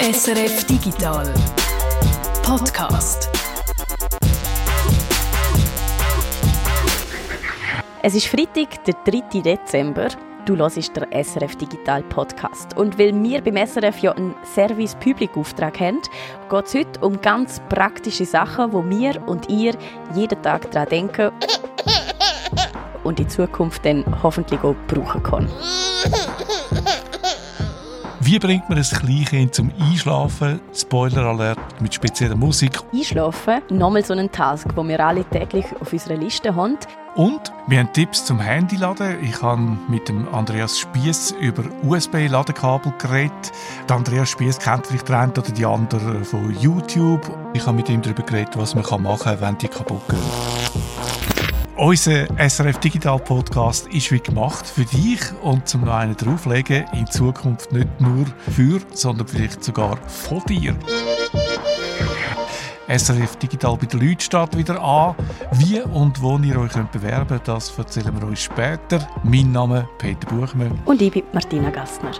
SRF Digital Podcast. Es ist Freitag, der 3. Dezember. Du hörst den SRF Digital Podcast. Und weil wir beim SRF ja einen Service Public Auftrag haben, geht es heute um ganz praktische Sachen, wo wir und ihr jeden Tag daran denken und in Zukunft dann hoffentlich auch brauchen können. Wie bringt man ein Kleinkind zum Einschlafen? Spoiler Alert mit spezieller Musik. Einschlafen, nochmal so ein Task, den wir alle täglich auf unserer Liste haben. Und wir haben Tipps zum Handyladen. Ich habe mit dem Andreas Spiess über USB-Ladekabel geredet. Der Andreas Spiess kennt vielleicht der eine oder die andere von YouTube. Ich habe mit ihm darüber geredet, was man machen kann, wenn die kaputt gehen. Unser SRF Digital Podcast ist wie gemacht für dich und zum einen drauflegen, in Zukunft nicht nur für, sondern vielleicht sogar von dir. SRF Digital bei den Leuten steht wieder an. Wie und wo ihr euch könnt bewerben könnt, das erzählen wir euch später. Mein Name ist Peter Buchmann. Und ich bin Martina Gassner.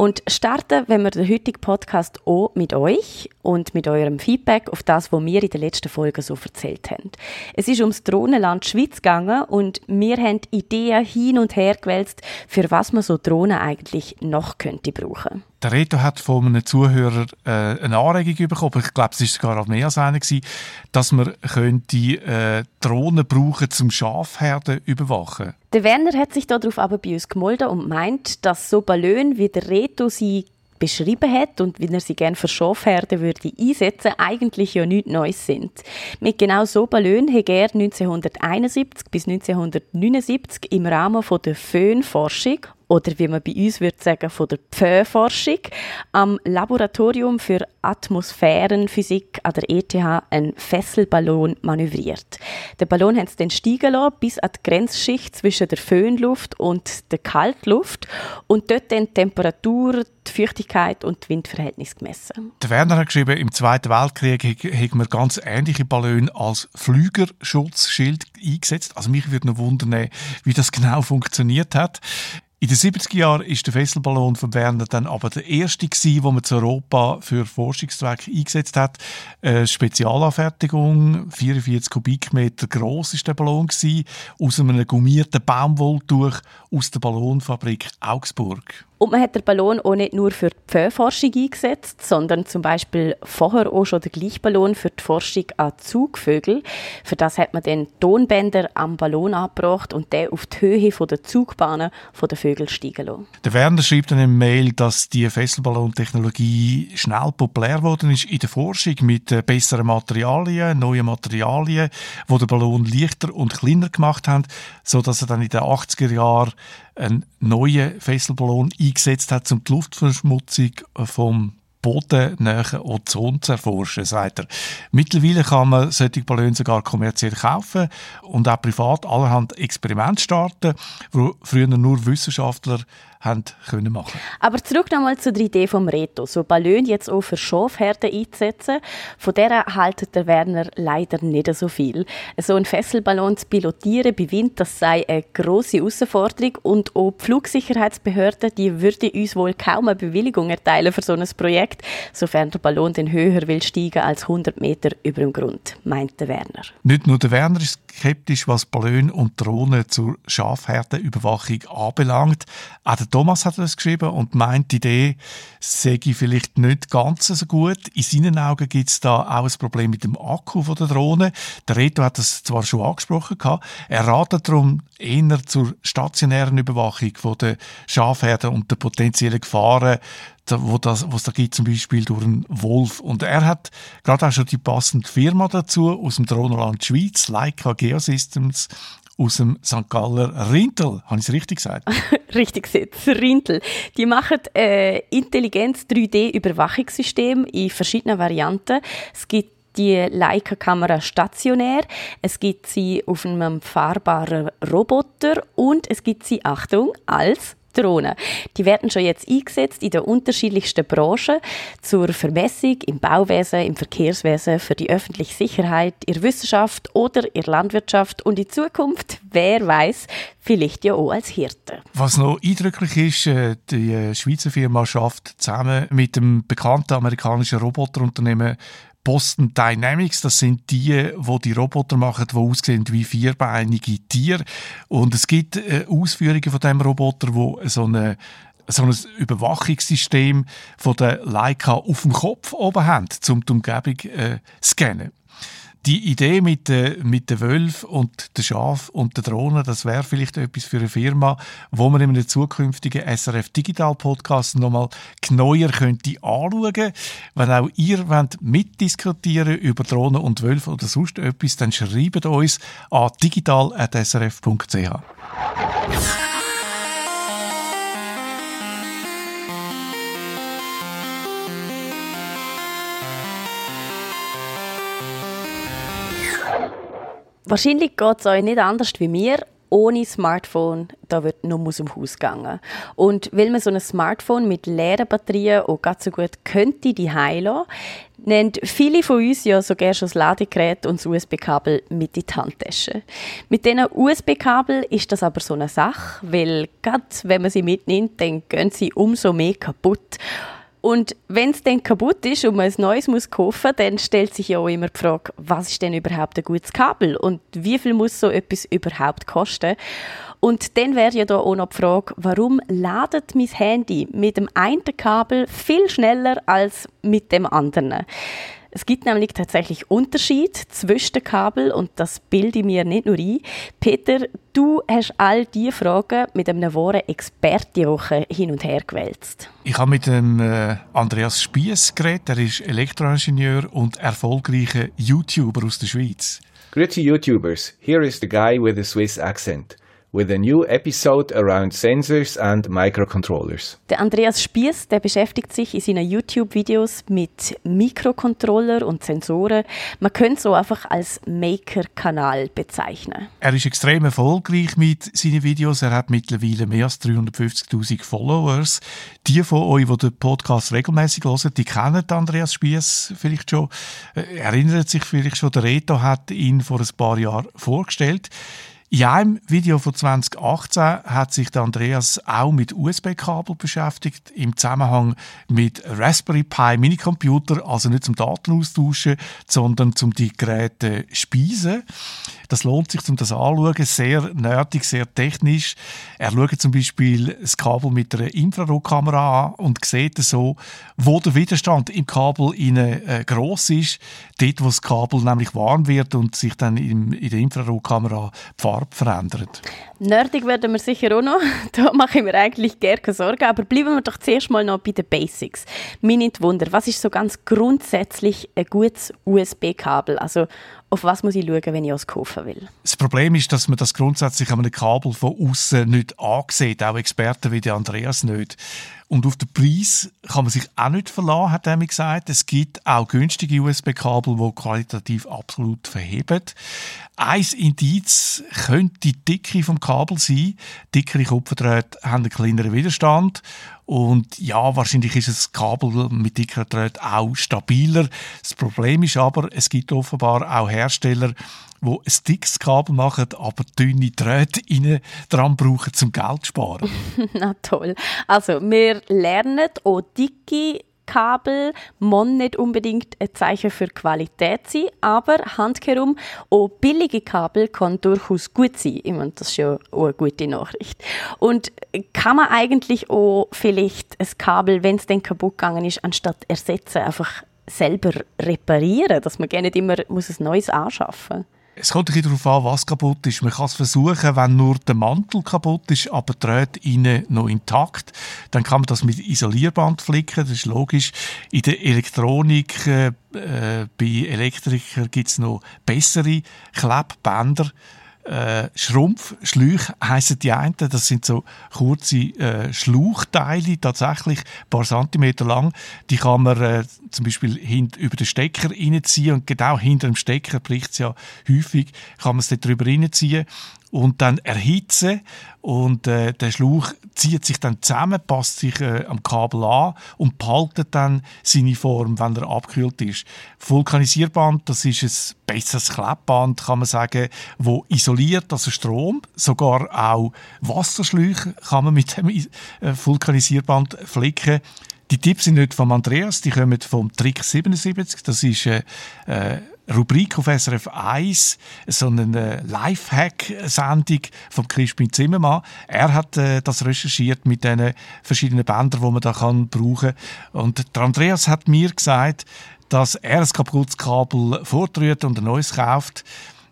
Und starten, wenn wir den heutigen Podcast auch mit euch und mit eurem Feedback auf das, was wir in der letzten Folge so erzählt haben. Es ist ums Drohnenland Schweiz gegangen und wir haben Ideen hin und her gewälzt, für was man so Drohnen eigentlich noch könnte brauchen. Der Reto hat von einem Zuhörer äh, eine Anregung bekommen, ich glaube, es war sogar mehr als eine, gewesen, dass man könnte, äh, Drohnen brauchen zum Schafherden überwachen. Der Werner hat sich darauf aber bei uns gemolden und meint, dass so Ballon wie der Reto sie beschrieben hat und wie er sie gerne für Schafherden würde einsetzen, eigentlich ja nichts Neues sind. Mit genau so Ballon hat er 1971 bis 1979 im Rahmen der Föhnforschung oder wie man bei uns würde sagen, von der Pfö-Forschung am Laboratorium für Atmosphärenphysik an der ETH einen Fesselballon manövriert. Der Ballon hat es dann steigen lassen, bis an die Grenzschicht zwischen der Föhnluft und der Kaltluft und dort dann die Temperatur, die Feuchtigkeit und die Windverhältnisse gemessen. Der Werner hat geschrieben, im Zweiten Weltkrieg hat man ganz ähnliche Ballone als Flügerschutzschild eingesetzt. Also mich würde noch wundern, wie das genau funktioniert hat. In den 70er Jahren ist der Fesselballon von Werner dann aber der erste gewesen, wo man zu Europa für Forschungszwecke eingesetzt hat. Eine Spezialanfertigung, 44 Kubikmeter groß ist der Ballon gewesen, aus einem gummierten Baumwolltuch aus der Ballonfabrik Augsburg. Und man hat den Ballon auch nicht nur für die Pföforschung eingesetzt, sondern zum Beispiel vorher auch schon den gleichen Ballon für die Forschung an Zugvögel. Für das hat man den Tonbänder am Ballon angebracht und den auf die Höhe der Zugbahnen der Vögel steigen lassen. Der Werner schreibt in einem Mail, dass die Fesselballontechnologie schnell populär geworden ist in der Forschung mit äh, besseren Materialien, neuen Materialien, die den Ballon leichter und kleiner gemacht haben, sodass er dann in den 80er Jahren einen neuen Fesselballon eingesetzt hat, um die Luftverschmutzung vom bodennähen Ozon zu erforschen, sagt er. Mittlerweile kann man solche Ballons sogar kommerziell kaufen und auch privat allerhand Experimente starten, wo früher nur Wissenschaftler haben können machen. Aber zurück nochmal zu der Idee vom Reto, so Ballon jetzt auch für Schafherden einzusetzen. Von der haltet der Werner leider nicht so viel. So ein Fesselballon zu pilotieren bei Wind, das sei eine grosse Herausforderung und auch die Flugsicherheitsbehörde, die würde uns wohl kaum eine Bewilligung erteilen für so ein Projekt, sofern der Ballon den höher will steigen als 100 Meter über dem Grund, meint der Werner. Nicht nur der Werner ist skeptisch, was Ballon und Drohnen zur Schafherdenüberwachung anbelangt. Auch der Thomas hat das geschrieben und meint, die Idee sei vielleicht nicht ganz so gut. In seinen Augen gibt es da auch ein Problem mit dem Akku der Drohne. Der Reto hat das zwar schon angesprochen, er ratet darum eher zur stationären Überwachung der Schafherden und der potenziellen Gefahren wo das, was da gibt, zum Beispiel durch einen Wolf. Und er hat gerade auch schon die passende Firma dazu aus dem Drohnenland Schweiz, Leica Geosystems, aus dem St. Galler Rintel. Habe ich es richtig gesagt? richtig gesagt, Rintel. Die machen äh, intelligentes 3D-Überwachungssystem in verschiedenen Varianten. Es gibt die Leica-Kamera stationär, es gibt sie auf einem fahrbaren Roboter und es gibt sie, Achtung, als Drohnen. Die werden schon jetzt eingesetzt in den unterschiedlichsten Branchen zur Vermessung im Bauwesen, im Verkehrswesen, für die öffentliche Sicherheit, in der Wissenschaft oder in der Landwirtschaft und in Zukunft, wer weiß, vielleicht ja auch als Hirte. Was noch eindrücklich ist, äh, die äh, Schweizer Firma schafft zusammen mit dem bekannten amerikanischen Roboterunternehmen Boston Dynamics, das sind die, wo die, Roboter machen, die aussehen wie vierbeinige Tiere. Und es gibt äh, Ausführungen von dem Roboter, wo so eine so ein Überwachungssystem von der Leica auf dem Kopf oben haben, um die Umgebung äh, scannen die Idee mit den mit der Wölfen und den Schaf und den Drohnen, das wäre vielleicht etwas für eine Firma, wo man in einem zukünftigen SRF Digital Podcast nochmal genauer könnte anschauen. Wenn auch ihr wollt mitdiskutieren über Drohnen und Wölfe oder sonst etwas, dann schreibt uns an digital.srf.ch. Wahrscheinlich geht es euch nicht anders wie mir. Ohne Smartphone, da wird nur aus dem Haus gegangen. Und weil man so ein Smartphone mit leeren Batterien auch ganz so gut könnte die lassen, nennt viele von uns ja sogar schon das Ladegerät und das USB-Kabel mit in die Handtasche. Mit diesen USB-Kabel ist das aber so eine Sache, weil gerade wenn man sie mitnimmt, dann gehen sie umso mehr kaputt. Und wenn es dann kaputt ist und man ein neues muss kaufen, dann stellt sich ja auch immer die Frage, was ist denn überhaupt ein gutes Kabel und wie viel muss so etwas überhaupt kosten? Und dann wäre ja da auch noch die Frage, warum ladet mein Handy mit dem einen Kabel viel schneller als mit dem anderen? Es gibt nämlich tatsächlich Unterschied zwischen den Kabel und das bilde ich mir nicht nur ein. Peter, du hast all diese Fragen mit einem wahren Experten hin und her gewälzt. Ich habe mit dem äh, Andreas Spiess geredet. Er ist Elektroingenieur und erfolgreicher YouTuber aus der Schweiz. Grüezi YouTubers, here is the guy with a Swiss accent with a new episode around sensors and microcontrollers. Der Andreas Spiess, der beschäftigt sich in seinen YouTube-Videos mit Mikrocontroller und Sensoren. Man könnte so einfach als Maker-Kanal bezeichnen. Er ist extrem erfolgreich mit seinen Videos. Er hat mittlerweile mehr als 350.000 Followers. Die von euch, die den Podcast regelmäßig hören, die kennen Andreas Spiess vielleicht schon. Äh, erinnert sich vielleicht schon, der Reto hat ihn vor ein paar Jahren vorgestellt. In einem Video von 2018 hat sich der Andreas auch mit USB-Kabel beschäftigt, im Zusammenhang mit Raspberry Pi Minicomputer, also nicht zum Daten austauschen, sondern zum die Geräte speisen. Das lohnt sich, um das anzuschauen. Sehr nerdig, sehr technisch. Er schaut zum Beispiel das Kabel mit einer Infrarotkamera an und sieht so, wo der Widerstand im Kabel äh, groß ist. Dort, wo das Kabel nämlich warm wird und sich dann in, in der Infrarotkamera die Farbe verändert. Nerdig werden wir sicher auch noch. Da mache ich mir eigentlich gerne Sorgen. Aber bleiben wir doch zuerst mal noch bei den Basics. Mir nicht Wunder, was ist so ganz grundsätzlich ein gutes USB-Kabel? Also auf was muss ich schauen, wenn ich es kaufen will? Das Problem ist, dass man das grundsätzlich an einem Kabel von außen nicht ansieht, auch Experten wie Andreas nicht. Und auf den Preis kann man sich auch nicht verlassen, hat er mir gesagt. Es gibt auch günstige USB-Kabel, die qualitativ absolut verheben. Ein Indiz könnte die Dicke vom Kabel sein. Dickere Kupferdrähte haben einen kleineren Widerstand und ja, wahrscheinlich ist das Kabel mit dickeren Drähten auch stabiler. Das Problem ist aber, es gibt offenbar auch Hersteller, die ein dickes Kabel machen, aber dünne Drähte dran brauchen, zum Geld zu sparen. Na toll. Also, wir lernen auch dicke Kabel muss nicht unbedingt ein Zeichen für Qualität sein, aber handherum auch billige Kabel kann durchaus gut sein. Ich meine, das ist ja auch eine gute Nachricht. Und kann man eigentlich auch vielleicht ein Kabel, wenn es dann kaputt gegangen ist, anstatt ersetzen, einfach selber reparieren, dass man gerne nicht immer muss ein neues anschaffen muss? Es kommt ein darauf an, was kaputt ist. Man kann es versuchen, wenn nur der Mantel kaputt ist, aber die Drähte innen noch intakt. Dann kann man das mit Isolierband flicken, das ist logisch. In der Elektronik, äh, bei Elektrikern gibt es noch bessere Klebbänder äh, Schrumpfschläuche heissen die einen. Das sind so kurze äh, Schlauchteile, tatsächlich ein paar Zentimeter lang. Die kann man äh, zum Beispiel hint über den Stecker reinziehen und genau hinter dem Stecker bricht es ja häufig, kann man es dort drüber reinziehen und dann erhitzen und äh, der Schlauch zieht sich dann zusammen, passt sich äh, am Kabel an und behaltet dann seine Form, wenn er abgekühlt ist. Vulkanisierband, das ist ein besseres Klebband, kann man sagen, wo isoliert, also Strom, sogar auch Wasserschläuche kann man mit dem äh, Vulkanisierband flicken. Die Tipps sind nicht von Andreas, die kommen vom Trick 77. Das ist eine äh, Rubrik auf SRF 1, so eine Lifehack-Sendung von Crispin Zimmermann. Er hat äh, das recherchiert mit den verschiedenen Bändern, die man da kann brauchen. Und der Andreas hat mir gesagt, dass er ein kaputtes Kabel vortrüht und ein neues kauft.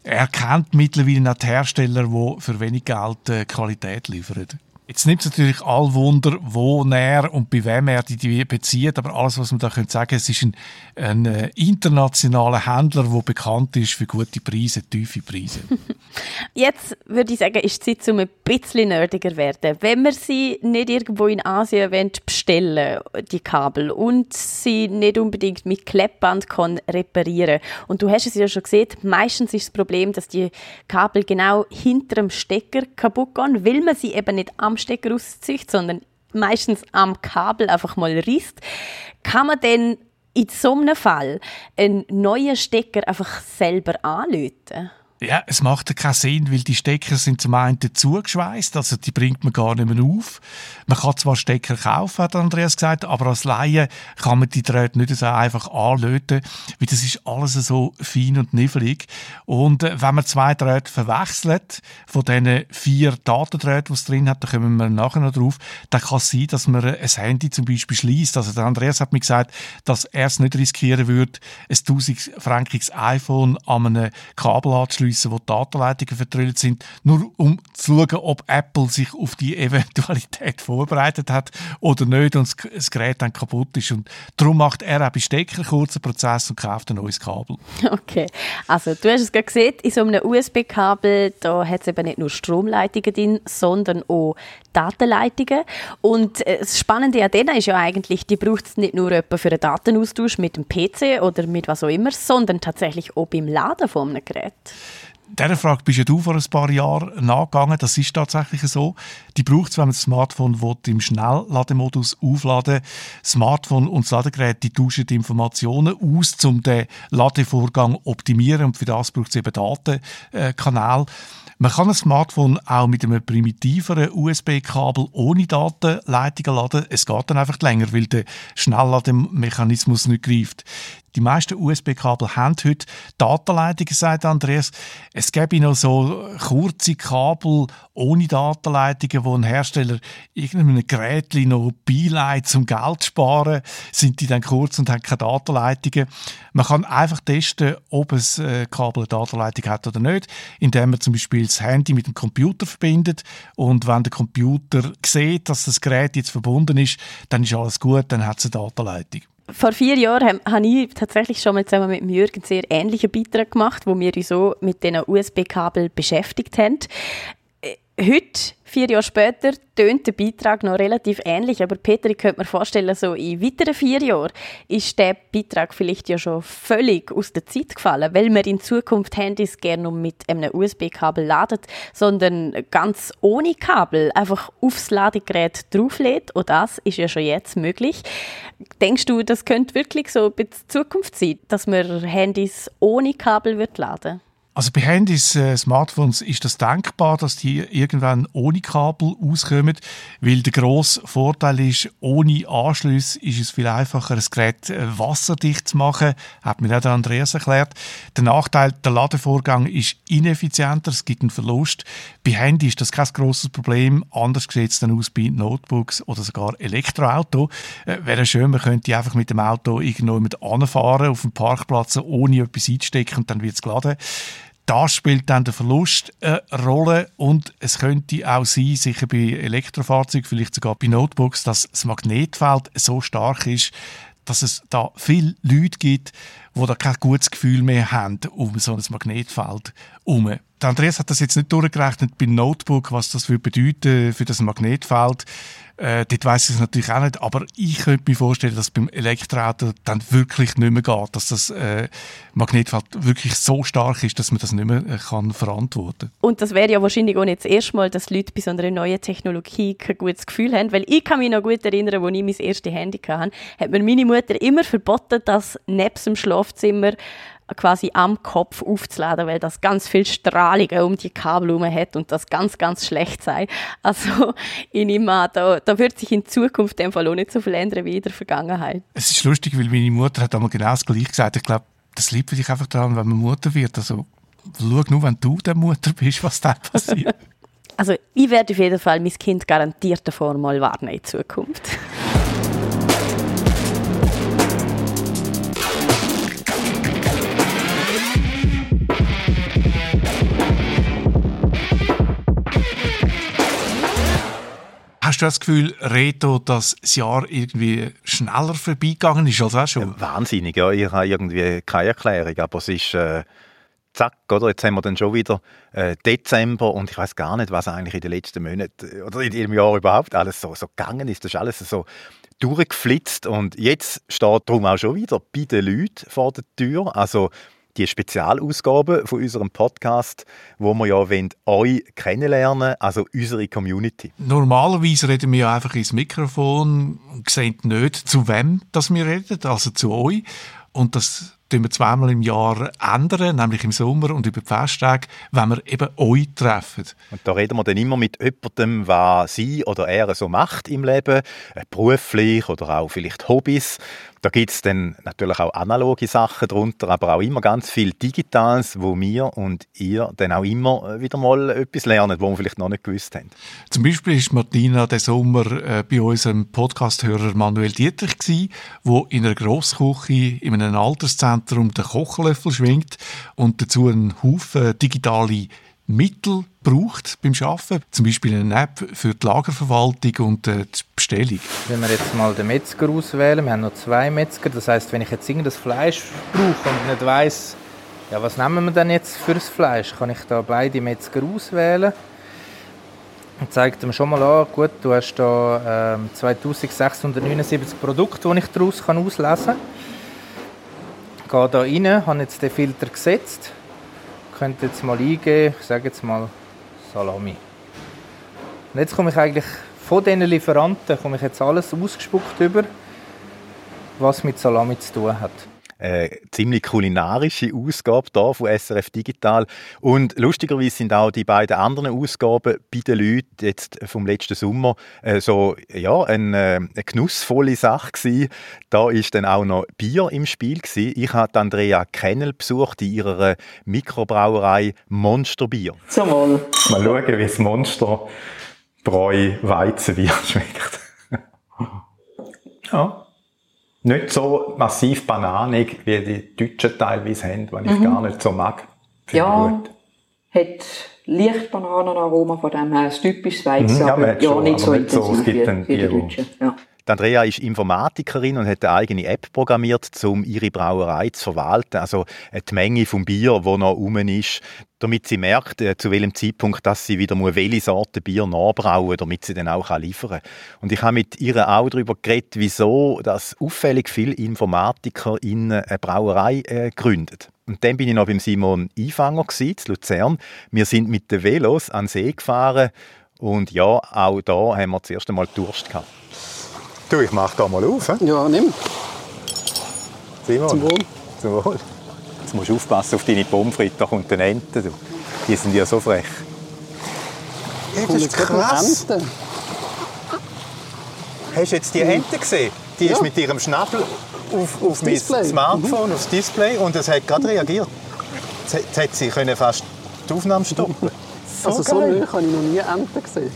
Er kennt mittlerweile auch die Hersteller, die für wenig Geld äh, Qualität liefern. Jetzt nimmt es natürlich all Wunder, wo er und bei wem er die bezieht, aber alles, was man da sagen könnte es ist ein, ein äh, internationaler Händler, der bekannt ist für gute Preise, tiefe Preise. Jetzt würde ich sagen, ist die Zeit, um ein bisschen nerdiger werden. Wenn wir sie nicht irgendwo in Asien wollen, bestellen die Kabel, und sie nicht unbedingt mit Kleppband kann reparieren und du hast es ja schon gesehen, meistens ist das Problem, dass die Kabel genau hinter dem Stecker kaputt gehen, weil man sie eben nicht am Stecker auszieht, sondern meistens am Kabel einfach mal risst. Kann man denn in so einem Fall einen neuen Stecker einfach selber anlöten? Ja, es macht ja keinen Sinn, weil die Stecker sind zum einen zugeschweißt, also die bringt man gar nicht mehr auf. Man kann zwar Stecker kaufen, hat Andreas gesagt, aber als Laie kann man die Drähte nicht so einfach anlöten, weil das ist alles so fein und niffelig. Und äh, wenn man zwei Drähte verwechselt, von diesen vier Datendrähten, die es drin hat, da kommen wir nachher noch drauf, dann kann es sein, dass man ein Handy zum Beispiel schließt. Also der Andreas hat mir gesagt, dass er es nicht riskieren würde, ein 1000-frankiges iPhone an einem Kabel anzuschließen anschliessen, wo die Datenleitungen vertrüllt sind, nur um zu schauen, ob Apple sich auf die Eventualität vorbereitet hat oder nicht und das Gerät dann kaputt ist. Und darum macht er auch bei Stecker kurzen Prozess und kauft ein neues Kabel. Okay, also du hast es gerade gesehen, in so einem USB-Kabel, da hat es eben nicht nur Stromleitungen drin, sondern auch Datenleitungen. Und äh, das Spannende an denen ist ja eigentlich, die braucht es nicht nur für einen Datenaustausch mit dem PC oder mit was auch immer, sondern tatsächlich auch beim Laden von einem Gerät. Dieser Frage bist ja du vor ein paar Jahren nachgegangen. Das ist tatsächlich so. Die braucht es, wenn man das Smartphone will, im Schnelllademodus aufladen Smartphone und das Ladegerät die tauschen die Informationen aus, um den Ladevorgang zu optimieren. Und für das braucht es eben Datenkanäle. Man kann ein Smartphone auch mit einem primitiveren USB-Kabel ohne Datenleitungen laden. Es geht dann einfach länger, weil der Schnelllademechanismus nicht greift. Die meisten USB-Kabel haben heute Datenleitungen, sagt Andreas. Es gäbe noch so kurze Kabel ohne Datenleitungen, wo ein Hersteller irgendeinem Gerät noch beileitet, zum Geld zu sparen, sind die dann kurz und haben keine Datenleitungen. Man kann einfach testen, ob ein äh, Kabel eine Datenleitung hat oder nicht, indem man zum Beispiel das Handy mit dem Computer verbindet und wenn der Computer sieht, dass das Gerät jetzt verbunden ist, dann ist alles gut, dann hat es eine Datenleitung vor vier Jahren habe ich tatsächlich schon mal zusammen mit Jürgen sehr ähnliche Beitrag gemacht, wo wir uns so mit diesen USB-Kabel beschäftigt haben. Äh, heute Vier Jahre später tönt der Beitrag noch relativ ähnlich, aber Peter, ich könnte mir vorstellen, so in weiteren vier Jahren ist der Beitrag vielleicht ja schon völlig aus der Zeit gefallen, weil man in Zukunft Handys gerne mit einem USB-Kabel ladet, sondern ganz ohne Kabel einfach aufs Ladegerät drauflädt. Und das ist ja schon jetzt möglich. Denkst du, das könnte wirklich so in Zukunft sein, dass man Handys ohne Kabel wird laden? Also bei Handys, äh, Smartphones ist das denkbar, dass die irgendwann ohne Kabel auskommen, weil der grosse Vorteil ist, ohne Anschluss ist es viel einfacher, ein Gerät äh, wasserdicht zu machen, hat mir auch der Andreas erklärt. Der Nachteil, der Ladevorgang ist ineffizienter, es gibt einen Verlust. Bei Handy ist das kein grosses Problem, anders sieht es dann aus bei Notebooks oder sogar Elektroauto. Äh, wäre schön, man könnte einfach mit dem Auto irgendwo mit anfahren auf dem Parkplatz, ohne etwas einzustecken und dann wird es geladen da spielt dann der Verlust eine Rolle und es könnte auch sein, sicher bei Elektrofahrzeugen, vielleicht sogar bei Notebooks, dass das Magnetfeld so stark ist, dass es da viele Leute gibt, die da kein gutes Gefühl mehr haben um so ein Magnetfeld herum. Andreas hat das jetzt nicht durchgerechnet beim Notebook, was das für bedeuten für das Magnetfeld. Äh, dort weiss ich es natürlich auch nicht, aber ich könnte mir vorstellen, dass beim Elektroauto dann wirklich nicht mehr geht, dass das äh, Magnetfeld wirklich so stark ist, dass man das nicht mehr äh, kann verantworten. Und das wäre ja wahrscheinlich auch nicht das erste Mal, dass Leute bei so einer neuen Technologie kein gutes Gefühl haben, weil ich kann mich noch gut erinnern, als ich mein erstes Handy hatte, hat mir meine Mutter immer verboten, dass neben dem Schlafzimmer quasi am Kopf aufzuladen, weil das ganz viel Strahlung um die Kabel herum hat und das ganz, ganz schlecht sei. Also ich nehme an, da, da wird sich in Zukunft dem Fall auch nicht so viel ändern wie in der Vergangenheit. Es ist lustig, weil meine Mutter hat einmal genau das Gleiche gesagt. Ich glaube, das liegt vielleicht einfach daran, wenn man Mutter wird. Also schau nur, wenn du der Mutter bist, was da passiert. also ich werde auf jeden Fall mein Kind garantiert davor mal warnen in Zukunft. Hast du das Gefühl, Reto, dass das Jahr irgendwie schneller vorbeigegangen ist als auch schon? Ja, wahnsinnig, ja. Ich habe irgendwie keine Erklärung, aber es ist... Äh zack, oder? Jetzt haben wir dann schon wieder äh, Dezember und ich weiß gar nicht, was eigentlich in den letzten Monaten äh, oder in diesem Jahr überhaupt alles so, so gegangen ist. Das ist alles so durchgeflitzt und jetzt steht darum auch schon wieder bei den Leuten vor der Tür. Also die Spezialausgabe von unserem Podcast, wo wir ja euch kennenlernen, also unsere Community. Normalerweise reden wir einfach ins Mikrofon und sehen nicht, zu wem das wir reden, also zu euch. Und das tun wir zweimal im Jahr ändern, nämlich im Sommer und über die Festtage, wenn wir eben euch treffen. Und da reden wir dann immer mit jemandem, was sie oder er so macht im Leben, äh, beruflich oder auch vielleicht Hobbys. Da gibt es dann natürlich auch analoge Sachen drunter, aber auch immer ganz viel Digitales, wo wir und ihr dann auch immer äh, wieder mal etwas lernen, wo wir vielleicht noch nicht gewusst haben. Zum Beispiel ist Martina den Sommer äh, bei unserem Podcast-Hörer Manuel Dietrich wo in einer Grossküche in einem Alterszentrum den Kochlöffel schwingt und dazu einen Haufen digitale Mittel braucht beim Arbeiten, zum Beispiel eine App für die Lagerverwaltung und äh, die Bestellung. Wenn wir jetzt mal den Metzger auswählen, wir haben noch zwei Metzger, das heißt, wenn ich jetzt irgendein Fleisch brauche und nicht weiß, ja, was nehmen wir denn jetzt für das Fleisch, kann ich da beide Metzger auswählen und zeigt ihm schon mal an, gut, du hast da ähm, 2679 Produkte, die ich daraus auslesen kann. Gehe da rein, habe jetzt den Filter gesetzt könnte jetzt mal eingeben, ich sage jetzt mal Salami. Und jetzt komme ich eigentlich von diesen Lieferanten komme ich jetzt alles ausgespuckt über, was mit Salami zu tun hat äh, ziemlich kulinarische Ausgabe da von SRF Digital. Und lustigerweise sind auch die beiden anderen Ausgaben bei den Leuten jetzt vom letzten Sommer äh, so ja, eine, äh, eine genussvolle Sache gewesen. Da ist dann auch noch Bier im Spiel gewesen. Ich habe Andrea Kennel besucht in ihrer Mikrobrauerei Monsterbier. Zum Wohl. Mal schauen, wie das Monster Bräu Weizenbier schmeckt. ja nicht so massiv bananig, wie die Deutschen teilweise haben, was ich mhm. gar nicht so mag. Ja, gut. hat leicht Bananenaroma, von dem her ein typisches Weizen, mhm, ja, aber ja, nicht so intensiv so, wie, wie die Deutschen. Ja. Andrea ist Informatikerin und hat eine eigene App programmiert, um ihre Brauerei zu verwalten. Also die Menge vom Bier, wo noch rum ist, damit sie merkt, äh, zu welchem Zeitpunkt dass sie wieder muss, welche Sorte Bier nachbrauen damit sie dann auch liefern kann. Und ich habe mit ihr auch darüber geredet, wieso dass auffällig viele Informatiker in eine Brauerei äh, gründen. Und dann bin ich noch beim Simon Einfanger in Luzern. Wir sind mit den Velos an den See gefahren und ja, auch da haben wir das erste Mal Durst gehabt. Du, ich mach da mal auf. He? Ja, nimm. Simon. Zum Wohl. Zum Wohl. Jetzt musst du aufpassen auf deine Pommes frites, da kommt eine Ente. Du. Die sind ja so frech. Ja, das ist krass. Hast du jetzt die Ente gesehen? Die ja. ist mit ihrem Schnabel auf, auf mein Display. Smartphone, mhm. aufs Display und es hat gerade reagiert. Jetzt hat sie können fast die Aufnahme stoppen so Also so neu habe ich noch nie Enten gesehen.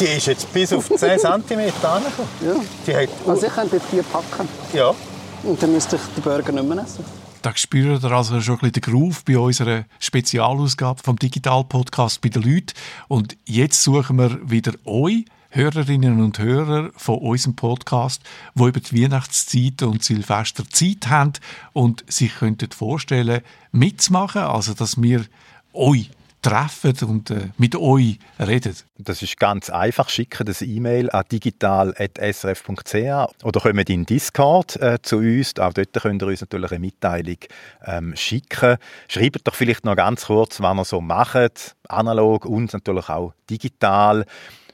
Die ist jetzt bis auf 10 cm angekommen. Ja. Die hat, also ich könnte jetzt die packen. Ja. Und dann müsste ich den Burger nicht mehr essen. Da spürt ihr also schon ein bisschen den Groove bei unserer Spezialausgabe vom Digital-Podcast bei den Leuten. Und jetzt suchen wir wieder euch, Hörerinnen und Hörer von unserem Podcast, die über die Weihnachtszeit und Silvester Zeit haben und sich könnten vorstellen, mitzumachen, also dass wir euch treffen und äh, mit euch reden? Das ist ganz einfach. Schicken das E-Mail an digital.srf.ch oder kommt in Discord äh, zu uns. Auch dort könnt ihr uns natürlich eine Mitteilung ähm, schicken. Schreibt doch vielleicht noch ganz kurz, was ihr so macht, analog und natürlich auch digital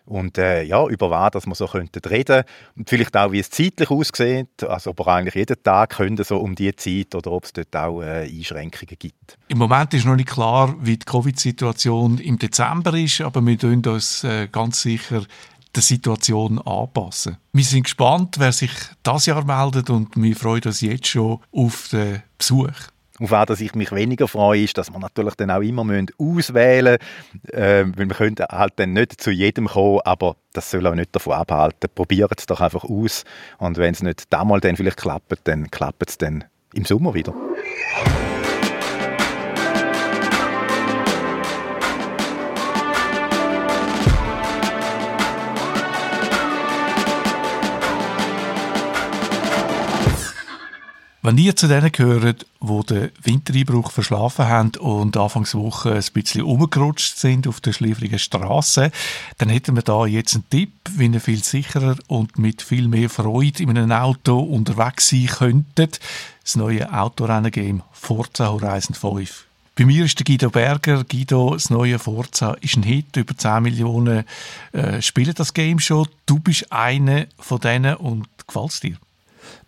und äh, ja, über was dass wir so könnten reden und vielleicht auch, wie es zeitlich aussieht, also ob wir eigentlich jeden Tag können, so um die Zeit oder ob es dort auch äh, Einschränkungen gibt. Im Moment ist noch nicht klar, wie die Covid-Situation im Dezember ist, aber wir tun uns äh, ganz sicher der Situation anpassen. Wir sind gespannt, wer sich das Jahr meldet und wir freuen uns jetzt schon auf den Besuch. Auf was ich mich weniger freue, ist, dass wir natürlich dann auch immer auswählen müssen, äh, wir können halt dann nicht zu jedem kommen, aber das soll auch nicht davon abhalten. Probiert es doch einfach aus und wenn es nicht damals dann vielleicht klappt, dann klappt es dann im Sommer wieder. Wenn ihr zu denen gehört, die den Wintereinbruch verschlafen haben und Anfangswoche ein bisschen umgerutscht sind auf der schläfrigen Straße, dann hätten wir da jetzt einen Tipp, wie ihr viel sicherer und mit viel mehr Freude in einem Auto unterwegs sein könntet. Das neue Autorennen-Game Forza Horizon 5. Bei mir ist der Guido Berger. Guido, das neue Forza ist ein Hit. Über 10 Millionen äh, spielen das Game schon. Du bist einer von denen und gefällt es dir?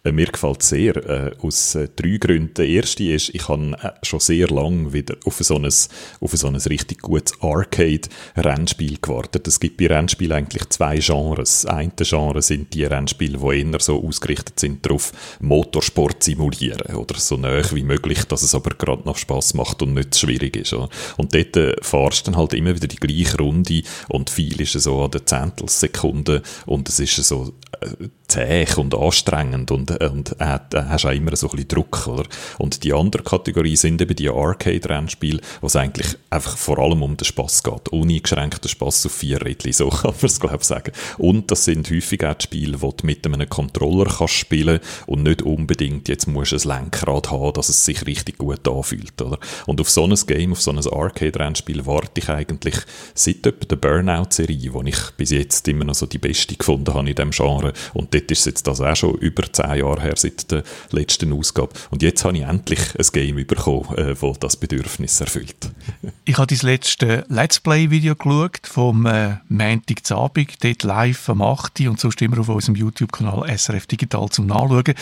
Äh, mir gefällt es sehr, äh, aus äh, drei Gründen. Der erste ist, ich habe äh, schon sehr lange wieder auf so ein, auf so ein richtig gutes Arcade-Rennspiel gewartet. Es gibt bei Rennspielen eigentlich zwei Genres. Das eine Genre sind die Rennspiele, die eher so ausgerichtet sind darauf, Motorsport simulieren oder so nah wie möglich, dass es aber gerade noch Spaß macht und nicht schwierig ist. Oder? Und dort äh, fahrst du dann halt immer wieder die gleiche Runde und viel ist so an der Zehntelsekunde und es ist so äh, zäh und anstrengend und und äh, hast auch immer so ein bisschen Druck, oder? Und die andere Kategorie sind eben die Arcade-Rennspiele, wo es eigentlich einfach vor allem um den Spass geht. Uneingeschränkter Spass auf vier Rädchen, so kann man es, glaube ich, sagen. Und das sind häufig auch die Spiele, wo du mit einem Controller kannst spielen und nicht unbedingt jetzt musst du ein Lenkrad haben, dass es sich richtig gut anfühlt, oder? Und auf so ein Game, auf so ein Arcade-Rennspiel warte ich eigentlich seit etwa der Burnout-Serie, wo ich bis jetzt immer noch so die beste gefunden habe in diesem Genre. Und dort ist jetzt das auch schon über zehn Jahre Jahre her, seit der letzten Ausgabe. Und jetzt habe ich endlich ein Game bekommen, äh, das das Bedürfnis erfüllt. ich habe das letzte Let's Play-Video geschaut, vom äh, Montag zu Abend, dort live am 8. und sonst immer auf unserem YouTube-Kanal SRF Digital zum Nachschauen.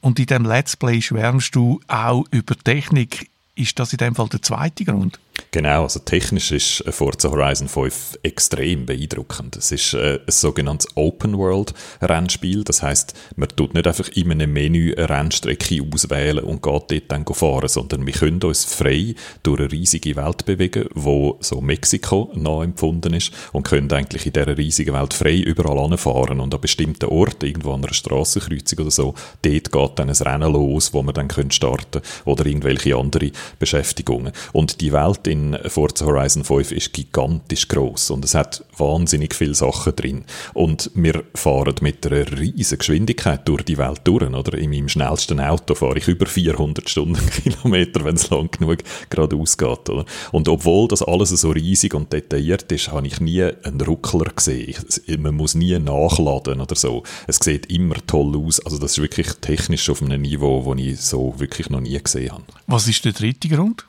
Und in diesem Let's Play schwärmst du auch über Technik. Ist das in dem Fall der zweite Grund? Genau, also technisch ist Forza Horizon 5 extrem beeindruckend. Es ist äh, ein sogenanntes Open-World-Rennspiel, das heißt, man tut nicht einfach in einem Menü eine Rennstrecke auswählen und geht dort dann fahren, sondern wir können uns frei durch eine riesige Welt bewegen, wo so Mexiko nachempfunden ist und können eigentlich in dieser riesigen Welt frei überall anfahren und an bestimmten Orten, irgendwo an einer Strassenkreuzung oder so, dort geht dann ein Rennen los, wo wir dann können starten oder irgendwelche andere Beschäftigungen. Und die Welt in Forza Horizon 5 ist gigantisch groß und es hat wahnsinnig viele Sachen drin. Und wir fahren mit einer riesigen Geschwindigkeit durch die Welt durch, oder? In meinem schnellsten Auto fahre ich über 400 Stundenkilometer, wenn es lang genug geradeaus geht, oder? Und obwohl das alles so riesig und detailliert ist, habe ich nie einen Ruckler gesehen. Man muss nie nachladen oder so. Es sieht immer toll aus. Also das ist wirklich technisch auf einem Niveau, das ich so wirklich noch nie gesehen habe. Was ist der dritte Grund?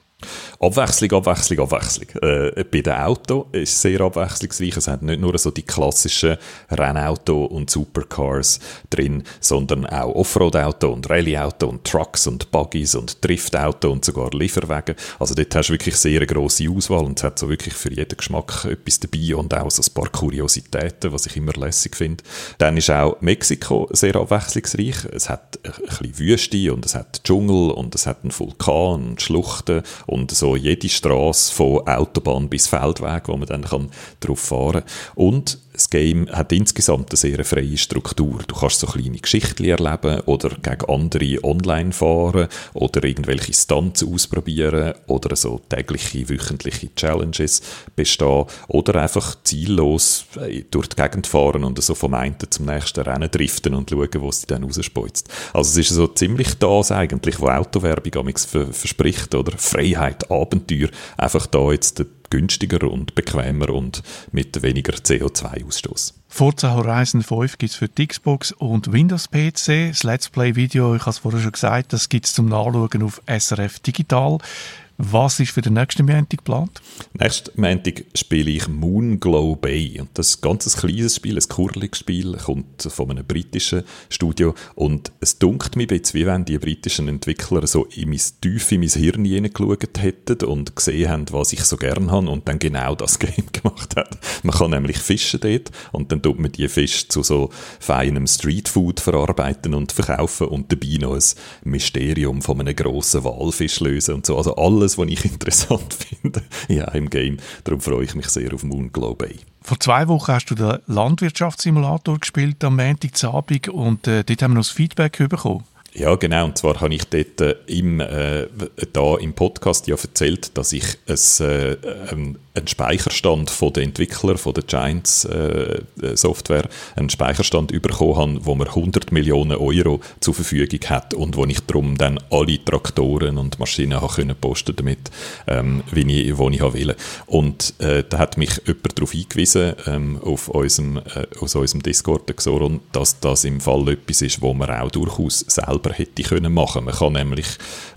Abwechslung, Abwechslung, Abwechslung. Äh, bei den Autos ist es sehr abwechslungsreich. Es hat nicht nur so die klassischen Rennauto und Supercars drin, sondern auch Offroad-Auto und Rallye-Auto und Trucks und Buggies und Drift-Auto und sogar Lieferwagen. Also dort hast du wirklich sehr eine grosse Auswahl und es hat so wirklich für jeden Geschmack etwas dabei und auch so ein paar Kuriositäten, was ich immer lässig finde. Dann ist auch Mexiko sehr abwechslungsreich. Es hat ein bisschen Wüste und es hat Dschungel und es hat einen Vulkan und Schluchten und so jede Straße von Autobahn bis Feldweg, wo man dann kann drauf fahren kann. Und das Game hat insgesamt eine sehr freie Struktur. Du kannst so kleine Geschichten erleben oder gegen andere online fahren oder irgendwelche Stunts ausprobieren oder so tägliche, wöchentliche Challenges bestehen oder einfach ziellos äh, durch die Gegend fahren und so vom einen zum nächsten Rennen driften und schauen, wo es dann rausspeuzt. Also es ist so ziemlich das eigentlich, was Autowerbung verspricht, oder? Freiheit, Abenteuer, einfach da jetzt günstiger und bequemer und mit weniger CO2-Ausstoß. Forza Horizon 5 gibt es für die Xbox und Windows-PC. Das Let's Play-Video, ich habe es vorher schon gesagt, das gibt es zum Nachschauen auf SRF Digital. Was ist für den nächsten Montag geplant? Nächsten Montag spiele ich Moonglow Bay. Und das ist ein ganz kleines Spiel, ein kurliges Spiel, kommt von einem britischen Studio. Und es dunkelt mich jetzt, wie wenn die britischen Entwickler so in mein, tief in mein Hirn hineingeschaut hätten und gesehen haben, was ich so gerne habe und dann genau das Game gemacht haben. Man kann nämlich fischen dort und dann tut man die Fische zu so feinem Streetfood verarbeiten und verkaufen und dabei noch ein Mysterium von einem grossen Walfisch lösen und so. Also alles alles, was ich interessant finde ja, im Game. Darum freue ich mich sehr auf Moonglow Bay. Vor zwei Wochen hast du den Landwirtschaftssimulator gespielt am Montagabend und äh, dort haben wir noch das Feedback bekommen. Ja, genau. Und zwar habe ich dort äh, im, äh, da im Podcast ja erzählt, dass ich ein, äh, ähm, einen Speicherstand von den Entwicklern von der Giants äh, äh, Software, einen Speicherstand bekommen habe, wo man 100 Millionen Euro zur Verfügung hat und wo ich darum dann alle Traktoren und Maschinen habe können posten damit, ähm, wie ich, wo ich will. Und äh, da hat mich jemand darauf hingewiesen, ähm, auf unserem, äh, aus unserem Discord, Xoron, dass das im Fall etwas ist, wo man auch durchaus selber hätte können machen. Man kann nämlich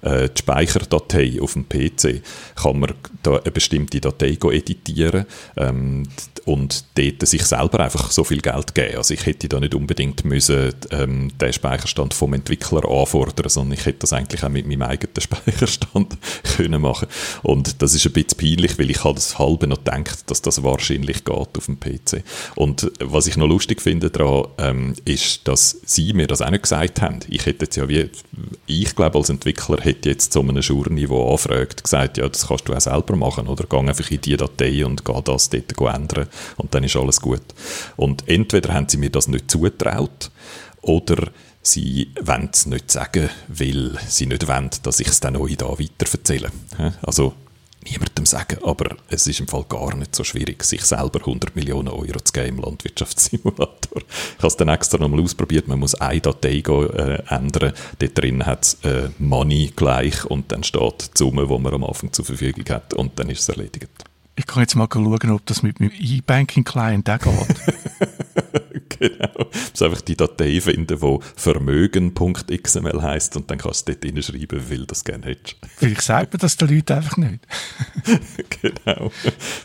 äh, die Speicherdatei auf dem PC, kann man da eine bestimmte Datei editieren. Ähm, und dort sich selber einfach so viel Geld geben. Also ich hätte da nicht unbedingt müssen ähm, den Speicherstand vom Entwickler anfordern, sondern ich hätte das eigentlich auch mit meinem eigenen Speicherstand können machen. Und das ist ein bisschen peinlich, weil ich halt das halbe noch denkt, dass das wahrscheinlich geht auf dem PC. Und was ich noch lustig finde daran, ähm, ist, dass sie mir das auch nicht gesagt haben. Ich hätte jetzt ja wie, ich glaube als Entwickler hätte jetzt zu einem Schurni, der anfragt, gesagt, ja, das kannst du auch selber machen oder geh einfach in die Datei und geh das dort ändern und dann ist alles gut. Und entweder haben sie mir das nicht zutraut oder sie wollen es nicht sagen, weil sie nicht wollen, dass ich es dann euch da weiter erzähle. Also niemandem sagen, aber es ist im Fall gar nicht so schwierig, sich selber 100 Millionen Euro zu geben im Landwirtschaftssimulator. Ich habe es dann extra nochmal ausprobiert, man muss eine Datei äh, ändern, dort drin hat es äh, Money gleich und dann steht die Summe, die man am Anfang zur Verfügung hat und dann ist es erledigt. Ich kann jetzt mal schauen, ob das mit meinem E-Banking-Client auch geht. genau. Du musst einfach die Datei finden, die vermögen.xml heisst und dann kannst du dort hinschreiben, wie du das gerne hättest. Vielleicht sagt man das den Leuten einfach nicht. genau.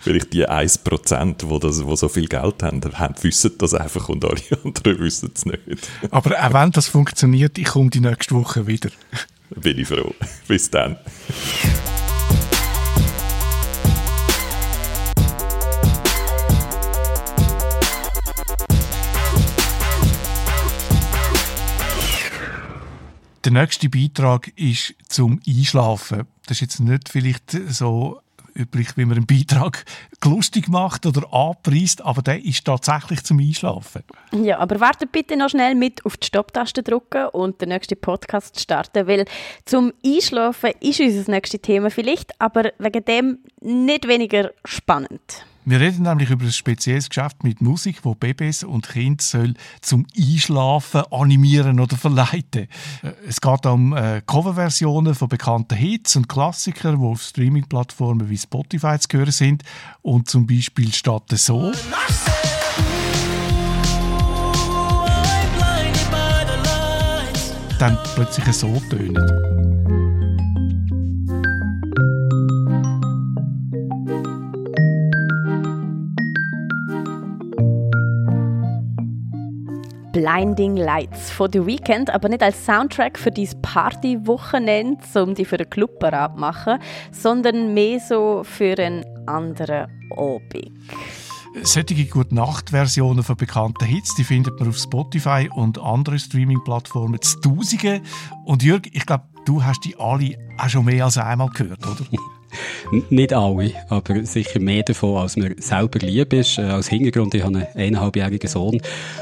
Vielleicht die 1%, die, das, die so viel Geld haben, haben, wissen das einfach und alle anderen wissen es nicht. Aber auch wenn das funktioniert, ich komme die nächste Woche wieder. Bin ich froh. Bis dann. Der nächste Beitrag ist zum Einschlafen. Das ist jetzt nicht vielleicht so üblich, wie man einen Beitrag lustig macht oder anpreist, aber der ist tatsächlich zum Einschlafen. Ja, aber wartet bitte noch schnell mit auf die Stopptaste drücken und den nächsten Podcast starten, weil zum Einschlafen ist unser nächstes Thema vielleicht, aber wegen dem nicht weniger spannend. Wir reden nämlich über ein spezielles Geschäft mit Musik, wo Babys und Kinder soll zum Einschlafen animieren oder verleiten. Äh, es geht um äh, Coverversionen von bekannten Hits und Klassikern, die auf Streaming-Plattformen wie Spotify zu hören sind. Und zum Beispiel statt so. Dann plötzlich so tönen. Blinding Lights von The Weeknd, aber nicht als Soundtrack für dein Partywochenende, um die für den Club parat machen, sondern mehr so für einen anderen Abend. Solche Gute-Nacht-Versionen von bekannten Hits, die findet man auf Spotify und anderen Streaming-Plattformen zu Tausenden. Und Jürg, ich glaube, du hast die alle auch schon mehr als einmal gehört, oder? Nicht alle, aber sicher mehr davon, als mir selber lieb ist. Äh, als Hintergrund, ich habe einen eineinhalbjährigen Sohn.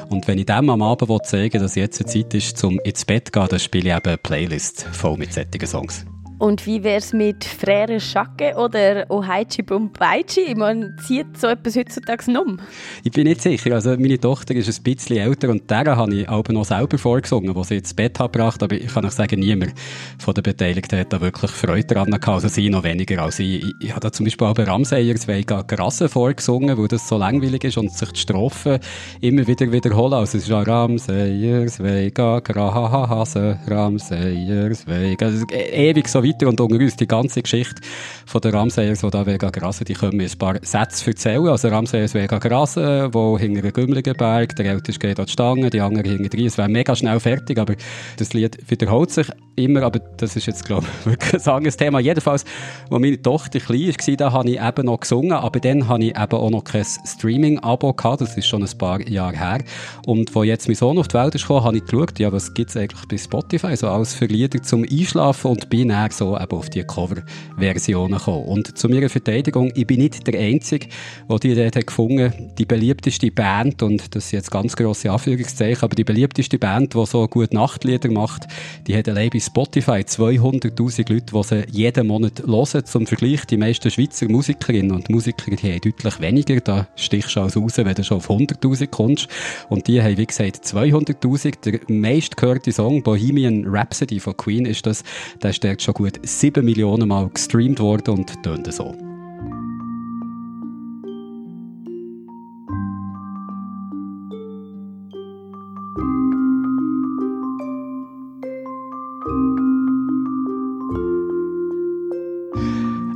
Und wenn ich dem am Abend zeigen will, dass jetzt eine Zeit ist, zum ins Bett zu gehen, dann spiele ich eben eine Playlist voll mit solchen Songs. Und wie wäre es mit Frere Schacke oder Ohaichi Bumbaichi? Man zieht so etwas heutzutage um. Ich bin nicht sicher. Also meine Tochter ist ein bisschen älter und der habe ich auch noch selber vorgesungen, was sie ins Bett hat gebracht. Aber ich kann euch sagen, niemand von den Beteiligten hat da wirklich Freude daran gehabt. Also sie noch weniger als ich. Ich, ich habe da zum Beispiel auch bei Ramseyers Vega Grasse vorgesungen, weil das so langweilig ist und sich die Strophen immer wieder wiederholen. Also es ist auch Ramseyers Vega Grasse, Ramseyers Vega. Also ewig so weiter und unter uns die ganze Geschichte von der Ramseyers, die da Vega Grasse, die können mir ein paar Sätze erzählen. Also Ramseyers Vega Grasse, wo hinter einem gümmeligen Berg, der älteste geht an die Stange, die andere hinter drin. Es wäre mega schnell fertig, aber das Lied wiederholt sich immer, aber das ist jetzt, glaube ich, wirklich ein anderes Thema. Jedenfalls, als meine Tochter klein war, da habe ich eben noch gesungen, aber dann habe ich eben auch noch kein Streaming-Abo gehabt, das ist schon ein paar Jahre her. Und wo jetzt mein Sohn auf die Welt ist gekommen, habe ich geschaut, ja, was gibt es eigentlich bei Spotify, so alles für Lieder zum Einschlafen und bin dann so eben auf die Cover-Versionen gekommen. Und zu meiner Verteidigung, ich bin nicht der Einzige, der die hat gefunden, die beliebteste Band, und das sind jetzt ganz grosse Anführungszeichen, aber die beliebteste Band, die so gut Nachtlieder macht, die hat allein bei Spotify 200'000 Leute, die sie jeden Monat hören. Zum Vergleich, die meisten Schweizer Musikerinnen und Musiker, die haben deutlich weniger, da stichst du also raus, wenn du schon auf 100'000 kommst. Und die haben, wie gesagt, 200'000. Der meistgehörte Song, Bohemian Rhapsody von Queen, ist das, der ist dort schon gut 7 Millionen Mal gestreamt worden und tönt so.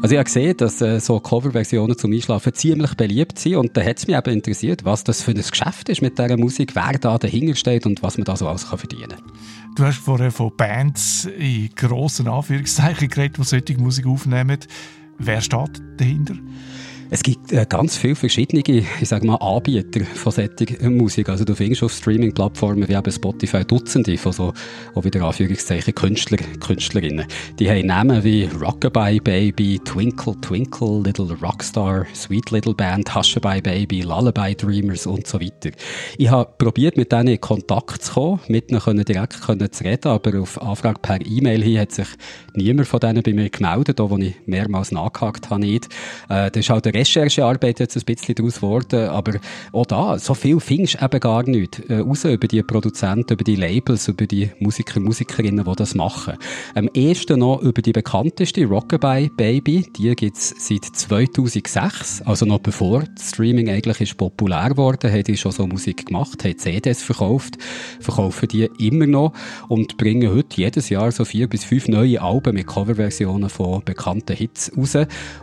Also ich habe gesehen, dass äh, so Coverversionen zum Einschlafen ziemlich beliebt sind und da hat es mich eben interessiert, was das für ein Geschäft ist mit dieser Musik, wer da dahinter steht und was man da so alles kann verdienen kann. Du hast vorher von Bands in grossen Anführungszeichen geredet, die solche Musik aufnehmen. Wer steht dahinter? Es gibt äh, ganz viele verschiedene, ich sage mal, Anbieter von solcher Musik. Also du findest auf Streaming-Plattformen wie eben Spotify Dutzende von so, auch wieder Anführungszeichen, Künstler, Künstlerinnen. Die haben Namen wie Rockabye Baby, Twinkle Twinkle, Little Rockstar, Sweet Little Band, Hushabye Baby, Lullaby Dreamers und so weiter. Ich habe probiert, mit denen in Kontakt zu kommen, mit ihnen können direkt können zu reden, aber auf Anfrage per E-Mail hin hat sich niemand von denen bei mir gemeldet, auch wo ich mehrmals nachgehakt habe nicht. Äh, das ist halt der Recherchearbeit jetzt ein bisschen daraus geworden, aber auch da, so viel findest du eben gar nicht äh, raus über die Produzenten, über die Labels, über die Musiker, Musikerinnen, die das machen. Am ehesten noch über die bekannteste Rockabye Baby, die gibt es seit 2006, also noch bevor Streaming eigentlich ist populär geworden, hat die schon so Musik gemacht, hat CDs verkauft, verkaufen die immer noch und bringen heute jedes Jahr so vier bis fünf neue Alben mit Coverversionen von bekannten Hits raus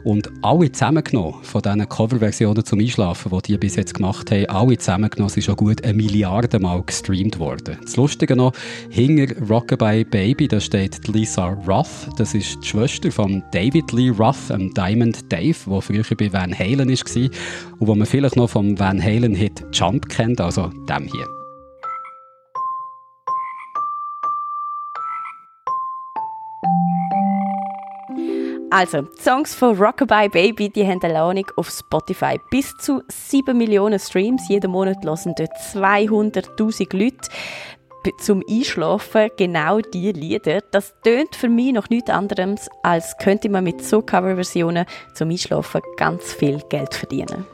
und alle zusammengenommen von diesen Coverversionen zum Einschlafen, die die bis jetzt gemacht haben, alle zusammengenommen sind schon gut eine Milliarde Mal gestreamt worden. Das Lustige noch, hinter Rockabye Baby, da steht Lisa Ruff, das ist die Schwester von David Lee Ruff, ähm Diamond Dave, der früher bei Van Halen war und wo man vielleicht noch vom Van Halen Hit Jump kennt, also dem hier. Also, die Songs von Rockabye Baby, die haben eine Ladung auf Spotify. Bis zu 7 Millionen Streams. Jeden Monat hören dort 200'000 Leute zum Einschlafen genau diese Lieder. Das tönt für mich noch nichts anderes, als könnte man mit so Coverversionen zum Einschlafen ganz viel Geld verdienen.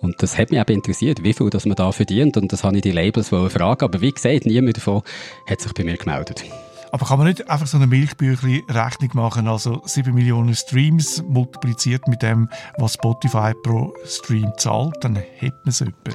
Und das hat mich eben interessiert, wie viel das man da verdient. Und das habe ich die Labels fragen. Aber wie gesagt, niemand davon hat sich bei mir gemeldet. Aber kann man nicht einfach so eine Milchbüchli-Rechnung machen, also 7 Millionen Streams multipliziert mit dem, was Spotify pro Stream zahlt, dann hat man es etwa.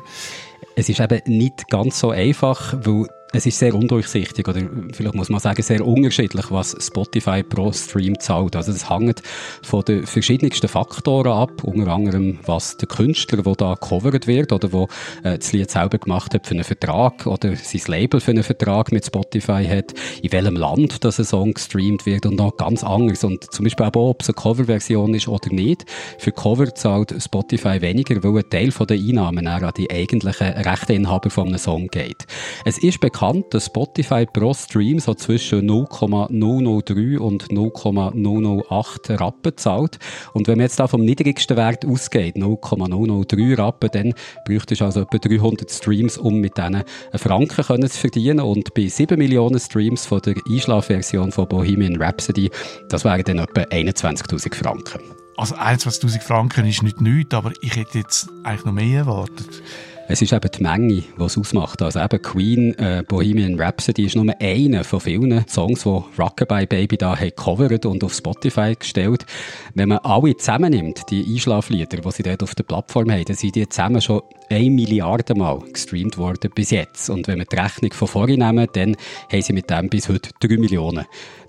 Es ist eben nicht ganz so einfach, weil es ist sehr undurchsichtig oder vielleicht muss man sagen sehr unterschiedlich, was Spotify pro Stream zahlt. Also es hängt von den verschiedensten Faktoren ab, unter anderem was der Künstler, der da gecovert wird oder wo äh, das Lied selber gemacht hat für einen Vertrag oder sein Label für einen Vertrag mit Spotify hat, in welchem Land das ein Song gestreamt wird und noch ganz anders. Und zum Beispiel auch, ob es eine Coverversion ist oder nicht. Für Cover zahlt Spotify weniger, weil ein Teil der Einnahmen an die eigentlichen Rechteinhaber von einem Song geht. Es ist bekannt, bekannt, Spotify pro Stream so zwischen 0,003 und 0,008 Rappen zahlt. Und wenn man jetzt da vom niedrigsten Wert ausgeht, 0,003 Rappen, dann bräuchte es also etwa 300 Streams, um mit denen einen Franken können zu verdienen. Und bei 7 Millionen Streams von der Einschlafversion von Bohemian Rhapsody, das wären dann etwa 21.000 Franken. Also 21.000 Franken ist nicht nichts, aber ich hätte jetzt eigentlich noch mehr erwartet. Es ist eben die Menge, die es ausmacht. Also eben Queen, äh, Bohemian Rhapsody ist nur einer von vielen Songs, die Rockabye Baby da hat covered und auf Spotify gestellt. Wenn man alle zusammennimmt, die Einschlaflieder, die sie dort auf der Plattform haben, dann sind die zusammen schon eine Milliarde Mal gestreamt worden bis jetzt. Und wenn wir die Rechnung von vorhin nehmen, dann haben sie mit dem bis heute 3 Millionen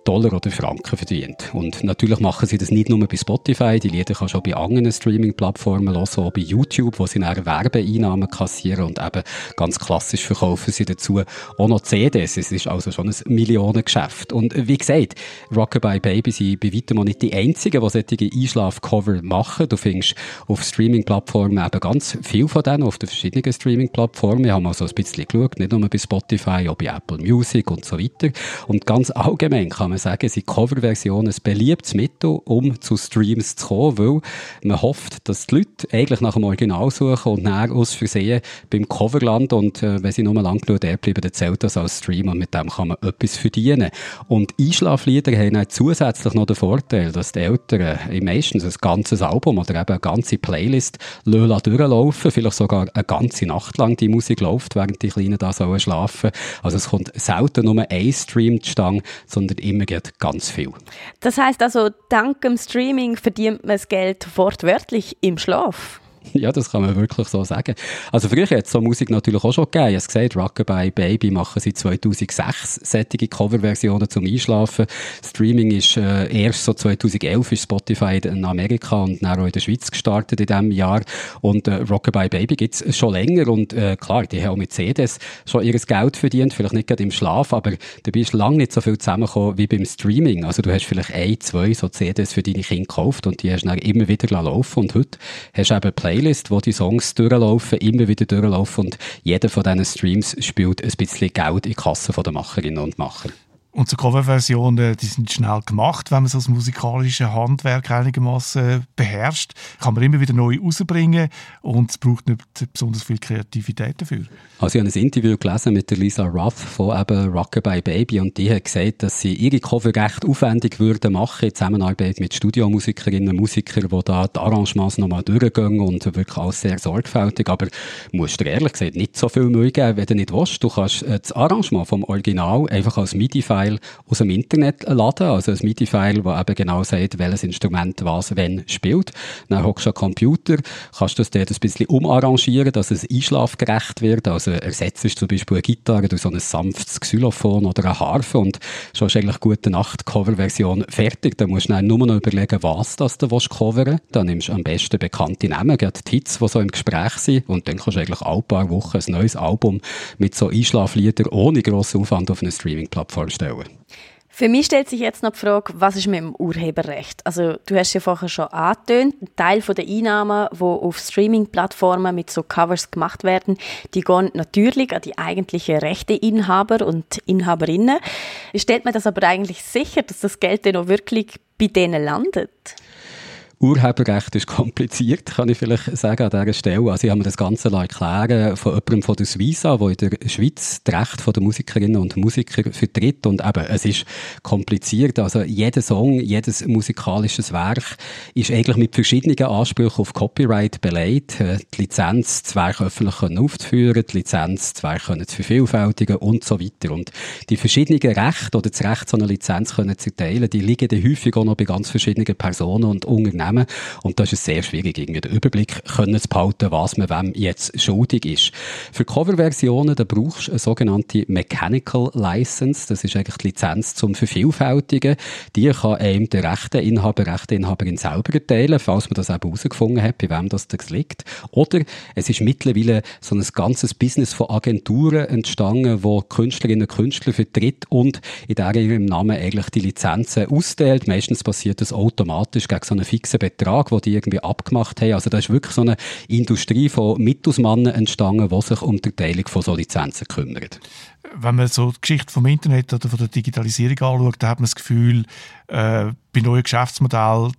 Dollar oder Franken verdient. Und natürlich machen sie das nicht nur bei Spotify, die Lieder kann schon bei anderen Streaming-Plattformen hören, auch bei YouTube, wo sie dann Werbeeinnahmen kassieren und eben ganz klassisch verkaufen sie dazu auch noch CDs. Es ist also schon ein Millionengeschäft. Und wie gesagt, Rockabye Baby sind bei weitem auch nicht die einzigen, die solche Einschlaf-Cover machen. Du findest auf Streaming-Plattformen eben ganz viel von denen, auf den verschiedenen Streaming-Plattformen. Wir haben also ein bisschen geschaut, nicht nur bei Spotify, auch bei Apple Music und so weiter. Und ganz allgemein kann man man sagen, sind Coverversionen ein beliebtes Mittel, um zu Streams zu kommen, weil man hofft, dass die Leute eigentlich nach dem Original suchen und dann aus Versehen beim Cover landen und äh, wenn sie nur lang genug da bleiben, dann zählt das als Stream und mit dem kann man etwas verdienen. Und Einschlaflieder haben auch zusätzlich noch den Vorteil, dass die Eltern äh, meistens ein ganzes Album oder eben eine ganze Playlist durchlaufen, vielleicht sogar eine ganze Nacht lang die Musik läuft, während die Kleinen da sollen schlafen. Also es kommt selten nur ein Stream zustande, sondern immer geht ganz viel. Das heißt also, dank dem Streaming verdient man das Geld wortwörtlich im Schlaf? Ja, das kann man wirklich so sagen. Also früher hat es so Musik natürlich auch schon gegeben. Ich habe gesagt, Rockabye Baby machen seit 2006 sättige Coverversionen zum Einschlafen. Streaming ist äh, erst so 2011 ist Spotify in Amerika und dann auch in der Schweiz gestartet in diesem Jahr. Und äh, Rockabye Baby gibt es schon länger und äh, klar, die haben auch mit CDs schon ihr Geld verdient, vielleicht nicht gerade im Schlaf, aber dabei ist lange nicht so viel zusammengekommen wie beim Streaming. Also du hast vielleicht ein, zwei so CDs für deine Kinder gekauft und die hast dann immer wieder laufen und heute hast du eben Play Playlist, wo die Songs durchlaufen, immer wieder durchlaufen und jeder von diesen Streams spielt ein bisschen Geld in die Kasse der Macherinnen und Macher. Und so Coverversionen, die sind schnell gemacht, wenn man so das musikalische Handwerk einigermaßen beherrscht. Kann man immer wieder neu rausbringen und es braucht nicht besonders viel Kreativität dafür. Also ich habe ein Interview gelesen mit Lisa Ruff von eben Rockabye Baby und die hat gesagt, dass sie ihre Cover recht aufwendig würden machen in Zusammenarbeit mit Studiomusikerinnen und Musikern, die da die Arrangements nochmal durchgehen und wirklich alles sehr sorgfältig. Aber musst dir ehrlich gesagt nicht so viel Mühe geben, wenn du nicht willst. Du kannst äh, das Arrangement vom Original einfach als MIDI-File aus dem Internet laden, also ein MIDI-File, das eben genau sagt, welches Instrument was wenn spielt. Dann hockst du am Computer, kannst du das dort ein bisschen umarrangieren, dass es einschlafgerecht wird, also ersetzt zum Beispiel eine Gitarre durch so ein sanftes Xylophon oder eine Harfe und schon ist eigentlich gute Nacht Coverversion fertig. Da musst du dann nur noch überlegen, was das du covern willst. Dann nimmst du am besten bekannte Namen, gerade die Hits, die so im Gespräch sind und dann kannst du eigentlich alle paar Wochen ein neues Album mit so Einschlafliedern ohne grossen Aufwand auf eine Streaming-Plattform stellen. Für mich stellt sich jetzt noch die Frage, was ist mit dem Urheberrecht? Also du hast ja vorher schon angetönt, ein Teil der Einnahmen, die auf Streaming-Plattformen mit so Covers gemacht werden, die gehen natürlich an die eigentlichen Rechteinhaber und Inhaberinnen. Stellt man das aber eigentlich sicher, dass das Geld dann auch wirklich bei denen landet? Urheberrecht ist kompliziert, kann ich vielleicht sagen an dieser Stelle. Also ich habe mir das Ganze erklären von jemandem von der Suiza, der in der Schweiz das Recht der Musikerinnen und Musiker vertritt. Und eben, es ist kompliziert. Also jeder Song, jedes musikalisches Werk ist eigentlich mit verschiedenen Ansprüchen auf Copyright belegt. Äh, die Lizenz, das Werk öffentlich aufzuführen, die Lizenz, das Werk zu vervielfältigen und so weiter. Und die verschiedenen Rechte oder das Recht, so eine Lizenz zu erteilen, die liegen häufig auch noch bei ganz verschiedenen Personen und Unternehmen Unternehmen. Und da ist es sehr schwierig, irgendwie den Überblick können zu behalten, was man wem jetzt schuldig ist. Für Coverversionen, da brauchst du eine sogenannte Mechanical License. Das ist eigentlich die Lizenz zum Vervielfältigen. Die kann einem der Rechteinhaber, Rechteinhaberin selber erteilen, falls man das eben herausgefunden hat, bei wem das, das liegt. Oder es ist mittlerweile so ein ganzes Business von Agenturen entstanden, wo Künstlerinnen und Künstler vertritt und in ihrem Namen eigentlich die Lizenzen austeilt. Meistens passiert das automatisch gegen so einen fixen gewissen Betrag, den die irgendwie abgemacht haben. Also da ist wirklich so eine Industrie von Mittelsmannen entstanden, die sich um die Teilung von so Lizenzen kümmert wenn man so die Geschichte vom Internet oder von der Digitalisierung anschaut, da hat man das Gefühl, äh, bei neuen Geschäftsmodellen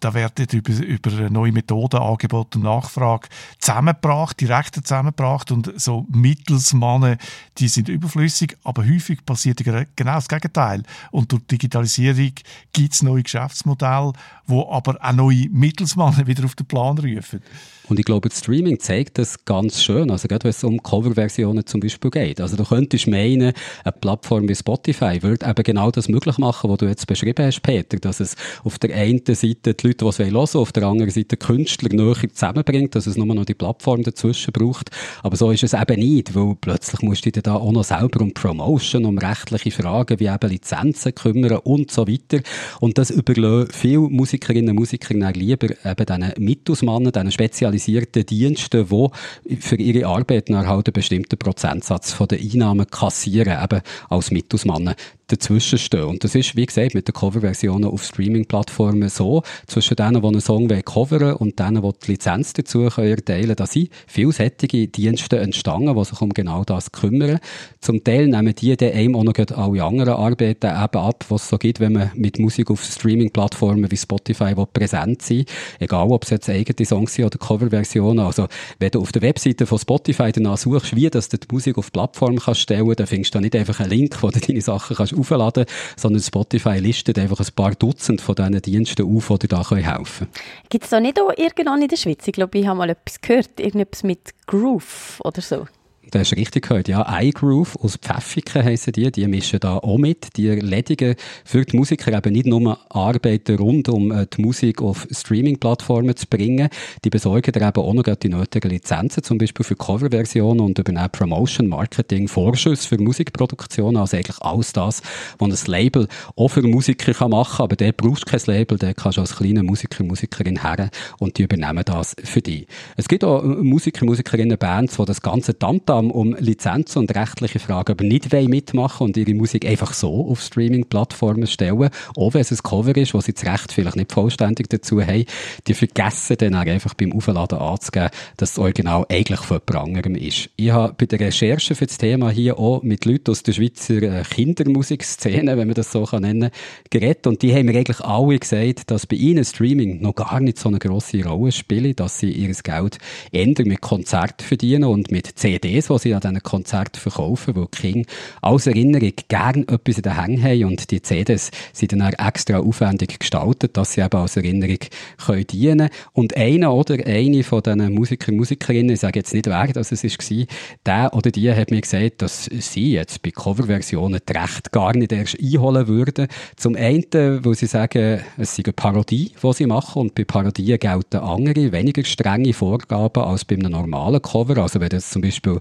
da werden über, über neue Methoden, Angebot und Nachfrage zusammengebracht, direkt zusammengebracht und so Mittelsmannen, die sind überflüssig, aber häufig passiert genau das Gegenteil. Und durch Digitalisierung gibt es neue Geschäftsmodelle, wo aber auch neue Mittelsmannen wieder auf den Plan rufen. Und ich glaube, das Streaming zeigt das ganz schön. Also gerade wenn es um Coverversionen zum Beispiel geht. Also du könntest meinen, eine Plattform wie Spotify würde eben genau das möglich machen, was du jetzt beschrieben hast, Peter. Dass es auf der einen Seite die Leute, die es hören wollen, auf der anderen Seite Künstler näher zusammenbringt, dass es nur noch die Plattform dazwischen braucht. Aber so ist es eben nicht, weil plötzlich musst du dich da auch noch selber um Promotion, um rechtliche Fragen wie eben Lizenzen kümmern und so weiter. Und das überlassen viele Musikerinnen und Musiker lieber eben diesen Mittelsmannen, diesen spezialisierten Diensten, die für ihre Arbeit halt einen bestimmten Prozentsatz von den Einnahmen kassieren, eben als Mittelsmann dazwischen stehen. Und das ist, wie gesagt, mit den Coverversionen auf Streaming-Plattformen so, zwischen denen, die einen Song coveren und denen, die die Lizenz dazu erteilen können, da sind vielseitige Dienste entstanden, die sich um genau das kümmern. Zum Teil nehmen die dann einem auch noch alle anderen Arbeiten eben ab, was es so gibt, wenn man mit Musik auf Streaming-Plattformen wie Spotify präsent sein Egal, ob es jetzt eigene Songs sind oder Coverversionen. Also, wenn du auf der Webseite von Spotify danach suchst, wie dass du die Musik auf Plattform kannst stellen, dann findest du da nicht einfach einen Link, wo du deine Sachen kannst aufladen sondern Spotify listet einfach ein paar Dutzend von diesen Diensten auf, die dir da helfen können. Gibt es da nicht auch irgendwann in der Schweiz? Ich glaube, ich habe mal etwas gehört, irgendetwas mit Groove oder so. Das hast richtig gehört, ja. iGroove aus Pfäffiken heissen die, die mischen da auch mit. Die erledigen für die Musiker eben nicht nur Arbeiten rund um äh, die Musik auf Streaming-Plattformen zu bringen, die besorgen da eben auch noch die nötigen Lizenzen, zum Beispiel für Coverversionen und übernehmen Promotion, Marketing, Vorschuss für Musikproduktion, also eigentlich alles das, was ein Label auch für Musiker kann machen kann, aber der brauchst kein Label, der kannst du als kleiner Musiker, Musikerin her und die übernehmen das für dich. Es gibt auch Musiker, Musikerinnen, Bands, die das ganze Tamtam Tamtam um Lizenzen und rechtliche Fragen aber nicht mitmachen und ihre Musik einfach so auf Streaming-Plattformen stellen, auch wenn es ein Cover ist, wo sie das Recht vielleicht nicht vollständig dazu haben, die vergessen dann einfach beim Aufladen anzugeben, dass das Original eigentlich von jemand anderem ist. Ich habe bei der Recherche für das Thema hier auch mit Leuten aus der Schweizer äh, Kindermusikszene, wenn man das so nennen kann, geredet und die haben mir eigentlich alle gesagt, dass bei ihnen Streaming noch gar nicht so eine grosse Rolle spielt, dass sie ihr Geld eher mit Konzerten verdienen und mit CDs CDs, die sie an diesen Konzerten verkaufen, wo die Kinder als Erinnerung gerne etwas in den Hängen haben und die CDs sind dann auch extra aufwendig gestaltet, dass sie eben als Erinnerung können dienen. Und einer oder eine von diesen Musiker Musikerinnen, ich sage jetzt nicht wer das es war, der oder die hat mir gesagt, dass sie jetzt bei Coverversionen die Rechte gar nicht erst einholen würden. Zum einen, weil sie sagen, es sei eine Parodie, die sie machen und bei Parodien gelten andere, weniger strenge Vorgaben als bei einem normalen Cover. Also wenn das zum Beispiel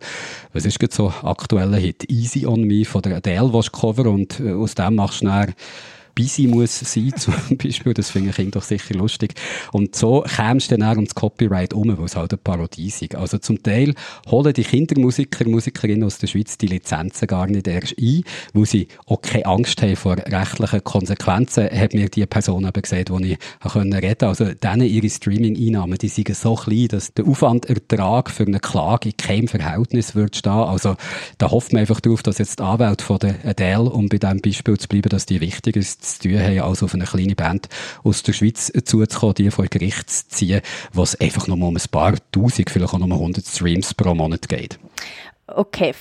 was ist jetzt so aktueller Hit? Easy on Me von der Adele, was Cover und äh, aus dem machst du dann busy muss sein, zum Beispiel. Das finde ich doch sicher lustig. Und so kämst du dann auch ums Copyright um, weil es halt eine Parodie ist. Also zum Teil holen die Kindermusiker, Musikerinnen aus der Schweiz die Lizenzen gar nicht erst ein, weil sie auch keine Angst haben vor rechtlichen Konsequenzen, hat mir die Person eben gesagt, die ich reden konnte. Also denen ihre Streaming-Einnahmen, die sind so klein, dass der Aufwandertrag für eine Klage in keinem Verhältnis wird stehen. Also da hofft man einfach darauf, dass jetzt die Anwälte von der Adele, um bei diesem Beispiel zu bleiben, dass die wichtig ist, zu tun haben, als auf eine kleine Band aus der Schweiz zuzukommen, die vor Gericht zu ziehen, was einfach nur um ein paar Tausend, vielleicht auch nur 100 Streams pro Monat geht. Okay,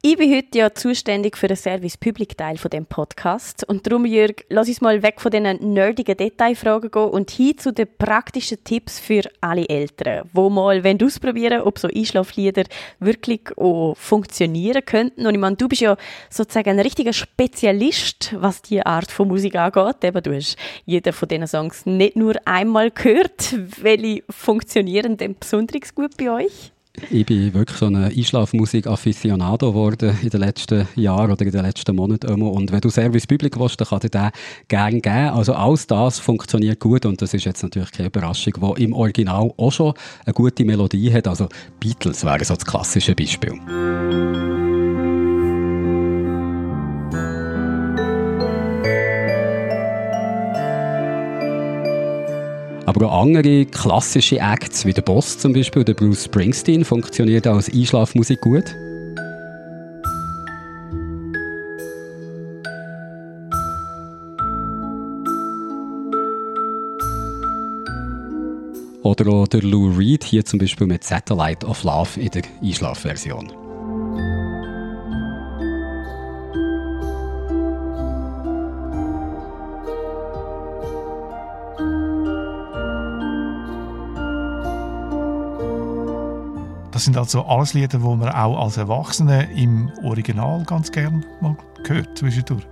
ich bin heute ja zuständig für den Service-Public-Teil von dem Podcast und darum, Jörg, lass uns mal weg von diesen nerdigen Detailfragen gehen und hin zu den praktischen Tipps für alle Eltern, wo mal wenn ausprobieren, ob so Einschlaflieder wirklich auch funktionieren könnten. Und ich meine, du bist ja sozusagen ein richtiger Spezialist, was die Art von Musik angeht. Eben, du hast jeden von diesen Songs nicht nur einmal gehört. Welche funktionieren denn besonders gut bei euch? Ich bin wirklich so ein Einschlafmusik-Afficionado geworden in den letzten Jahren oder in den letzten Monaten. Und wenn du Service Public willst, dann kann dir den gerne geben. Also alles das funktioniert gut und das ist jetzt natürlich keine Überraschung, wo im Original auch schon eine gute Melodie hat. Also Beatles wäre so das klassische Beispiel. Aber auch andere klassische Acts wie der Boss zum Beispiel, der Bruce Springsteen, funktioniert als Einschlafmusik gut. Oder auch der Lou Reed hier zum Beispiel mit Satellite of Love in der Einschlafversion. Das sind also alles Lieder, die man auch als Erwachsene im Original ganz gern mal hört zwischendurch.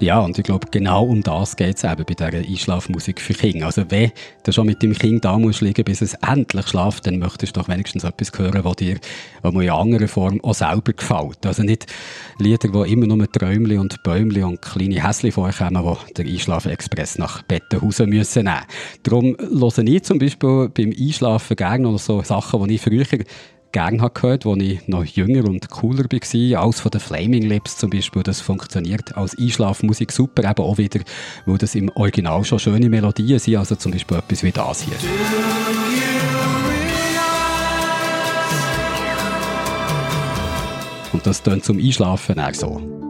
Ja, und ich glaube, genau um das geht es eben bei dieser Einschlafmusik für Kinder. Also wenn du schon mit dem Kind da musst liegen, bis es endlich schlaft, dann möchtest du doch wenigstens etwas hören, was dir in einer anderen Form auch selber gefällt. Also nicht Lieder, die immer nur Träumchen und Bäumchen und kleine Häschen vorkommen, die der Einschlafexpress nach Bettenhausen müssen nehmen. Darum höre ich zum Beispiel beim Einschlafen gerne noch so Sachen, die ich früher gerne habe gehört, als ich noch jünger und cooler war. Alles von den Flaming Lips zum Beispiel, das funktioniert als Einschlafmusik super, eben auch wieder, weil das im Original schon schöne Melodien sind, also zum Beispiel etwas wie das hier. Und das tönt zum Einschlafen auch so.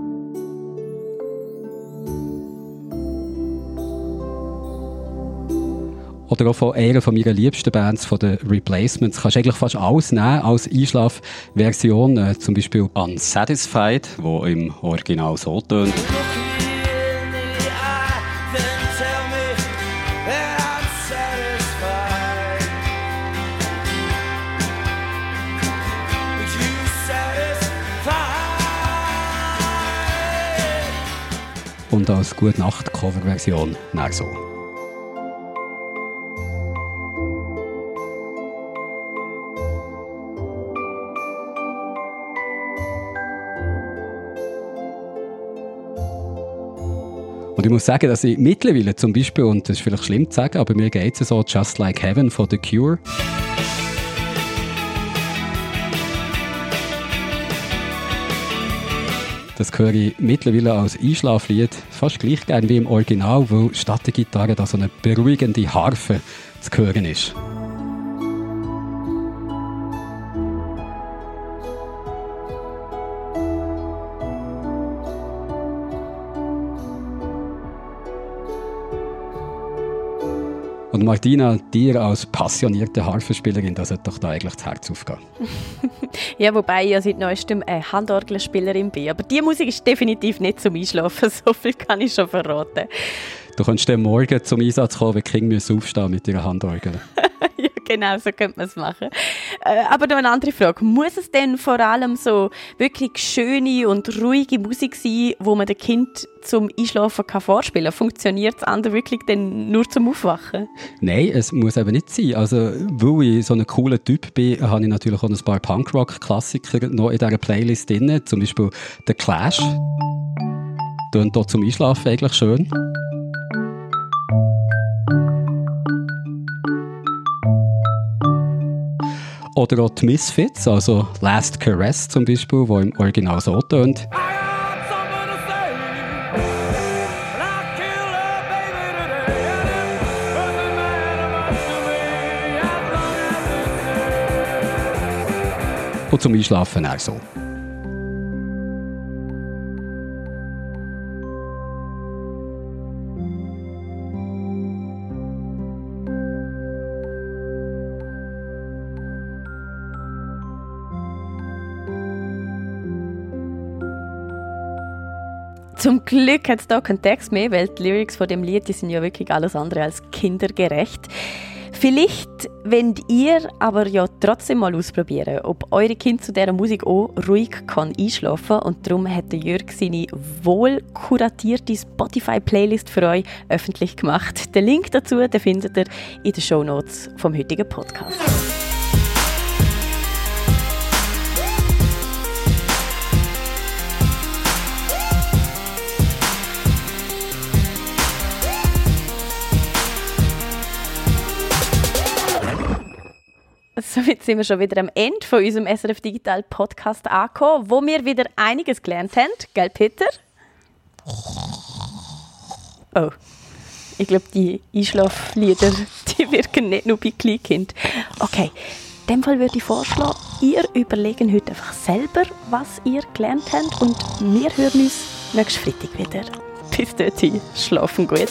Oder auch von einer von meiner liebsten Bands, von den Replacements. Kannst eigentlich fast alles nehmen als Einschlafversion, äh, zum Beispiel Unsatisfied, wo im Original so tönt. Und als Gute Nacht Coverversion nach so. Und ich muss sagen, dass ich mittlerweile zum Beispiel, und das ist vielleicht schlimm zu sagen, aber mir geht es so, Just Like Heaven von The Cure. Das höre ich mittlerweile als Einschlaflied fast gleich gern wie im Original, weil statt der Gitarre da so eine beruhigende Harfe zu hören ist. Und Martina, dir als passionierte Harfenspielerin, das hat doch da eigentlich das Herz aufgehen. ja, wobei ich ja seit neuestem eine Handorgelspielerin bin. Aber die Musik ist definitiv nicht zum Einschlafen, so viel kann ich schon verraten. Du kannst dann morgen zum Einsatz kommen, wenn Kinder aufstehen mit ihrer Handorgel. genau, so könnte man es machen. Äh, aber noch eine andere Frage. Muss es denn vor allem so wirklich schöne und ruhige Musik sein, wo man dem Kind zum Einschlafen kann vorspielen kann? Funktioniert das andere wirklich denn nur zum Aufwachen? Nein, es muss eben nicht sein. Also, weil ich so ein cooler Typ bin, habe ich natürlich auch ein paar Punkrock-Klassiker noch in dieser Playlist drin. Zum Beispiel The Clash. Tönt hier zum Einschlafen eigentlich schön. Oder auch die Misfits, also Last Caress zum Beispiel, wo im Original so tönt. Und zum Einschlafen auch so. Zum Glück hat es da keinen Text mehr, weil die Lyrics von dem Lied die sind ja wirklich alles andere als kindergerecht. Vielleicht wenn ihr aber ja trotzdem mal ausprobieren, ob eure Kind zu dieser Musik auch ruhig kann einschlafen. Und darum hat Jörg seine wohl kuratierte Spotify-Playlist für euch öffentlich gemacht. Den Link dazu den findet ihr in den Show Notes vom heutigen Podcast. Somit sind wir schon wieder am Ende von unserem SRF Digital Podcast angekommen, wo wir wieder einiges gelernt haben. Gell, Peter? Oh. Ich glaube, die Einschlaflieder, die wirken nicht nur bei Kleinkind. Okay, in dem Fall würde ich vorschlagen, ihr überlegen heute einfach selber, was ihr gelernt habt und wir hören uns nächsten Freitag wieder. Bis dorthin, schlafen gut.